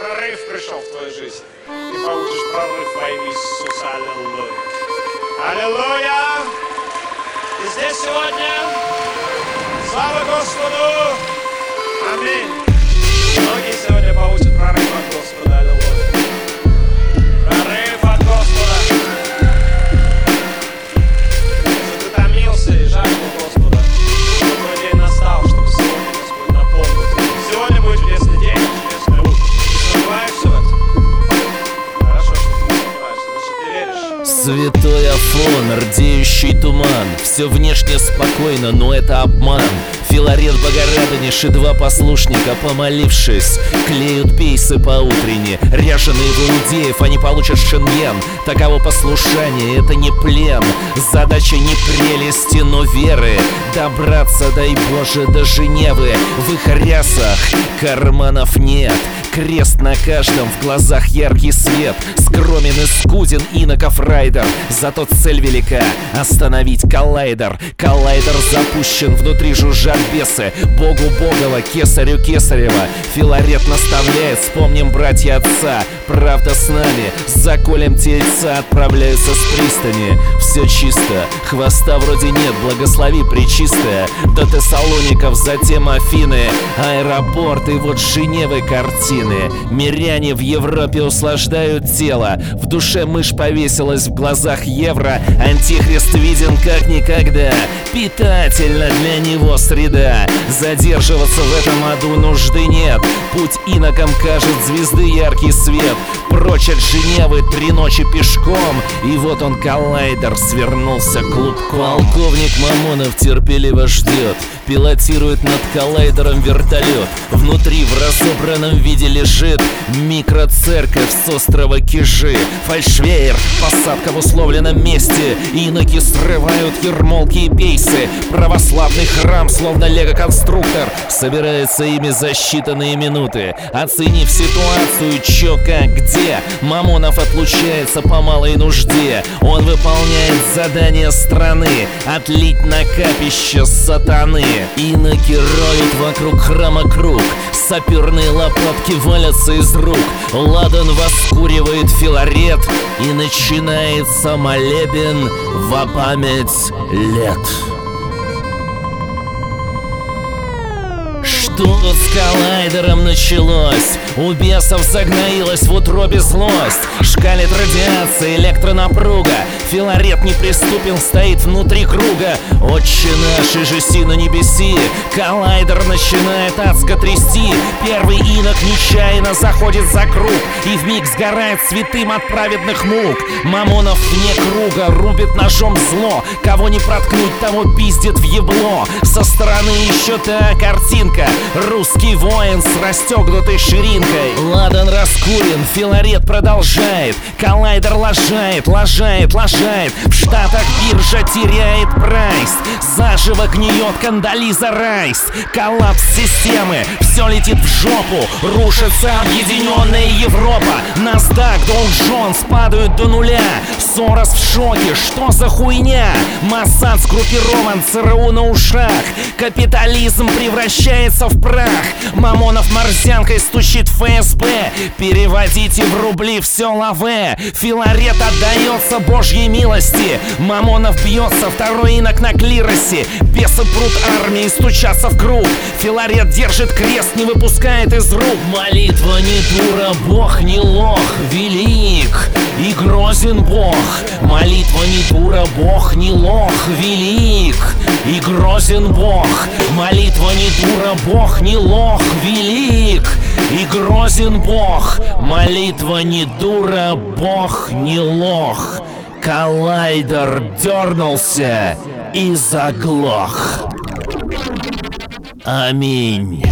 пришел в твою жизнь. Ты получишь прорыв во имя Иисуса. Аллилуйя. Аллилуйя! Ты здесь сегодня? Слава Господу! Аминь. Многие сегодня получат прорыв от Господа. Святой Афон, рдеющий туман. Все внешне спокойно, но это обман. Филарет Богородыниш и два послушника, помолившись Клеют пейсы поутренне Ряженые в иудеев, они получат шенген. Таково послушание, это не плен. Задача не прелести, но веры. Добраться, дай Боже, до Женевы. В их рясах карманов нет Крест на каждом, в глазах яркий свет. Скромен и скуден иноков райдер. Зато цель велика — остановить коллайдер. Коллайдер запущен, внутри жужжат бесы. Богу Богова, кесарю Кесарева. Филарет наставляет, вспомним братья отца. Правда с нами, заколем тельца Отправляются с пристани. Все чисто, хвоста вроде нет Благослови причистая До Тессалоников, затем Афины. Аэропорт и вот Женевы картины Миряне в Европе услаждают тело. В душе мышь повесилась, в глазах евро. Антихрист виден как никогда. Питательно для него среда. Задерживаться в этом аду нужды нет. Путь инокам кажет звезды яркий свет Прочь от Женевы три ночи пешком. И вот он коллайдер свернулся клубком Полковник Мамонов терпеливо ждет Пилотирует над коллайдером вертолет. Внутри в разобранном виде лежит Микроцерковь с острова Кижи. Фальшвейер, посадка в условленном месте. Иноки срывают ермолки и пейсы Православный храм, словно лего-конструктор. Собирается ими за считанные минуты. Оценив ситуацию, чё, как, где Мамонов отлучается по малой нужде. Он выполняет задание страны. Отлить на капище сатаны. Иноки роют вокруг храма круг. Саперные лопатки валятся из рук. Ладан воскуривает филарет. И начинается молебен во память лет Что с коллайдером началось? У бесов загноилась в утробе злость. Шкалит радиация, электронапруга. Филарет неприступен, стоит внутри круга. Отче наш, и же си на небеси. Коллайдер начинает адско трясти. Первый инок нечаянно заходит за круг И вмиг сгорает святым от праведных мук. Мамонов вне круга рубит ножом зло Кого не проткнуть, того пиздит в ебло. Со стороны еще та картинка Русский воин с расстегнутой ширинкой. Ладан раскурен, филарет продолжает Коллайдер лажает, лажает, лажает. В Штатах биржа теряет прайс Заживо гниет Кандализа Райс. Коллапс системы, все летит в жопу Рушится объединенная Европа. NASDAQ, Dow Jones падают до нуля. Сорос в шоке, что за хуйня? Моссад сгруппирован, ЦРУ на ушах. Капитализм превращается в прах. Мамонов морзянкой стучит ФСБ. Переводите в рубли все лаве Филарет отдается божьей милости. Мамонов бьется, второй инок на клиросе. Бесы прут армии, стучатся в круг. Филарет держит крест, не выпускает из рук Молитва не дура, бог не лох Велик и грозен бог. Молитва не дура, бог не лох Велик и грозен бог. Молитва не дура, бог не лох Велик и грозен бог. Молитва не дура, бог не лох. Коллайдер дернулся и заглох. Аминь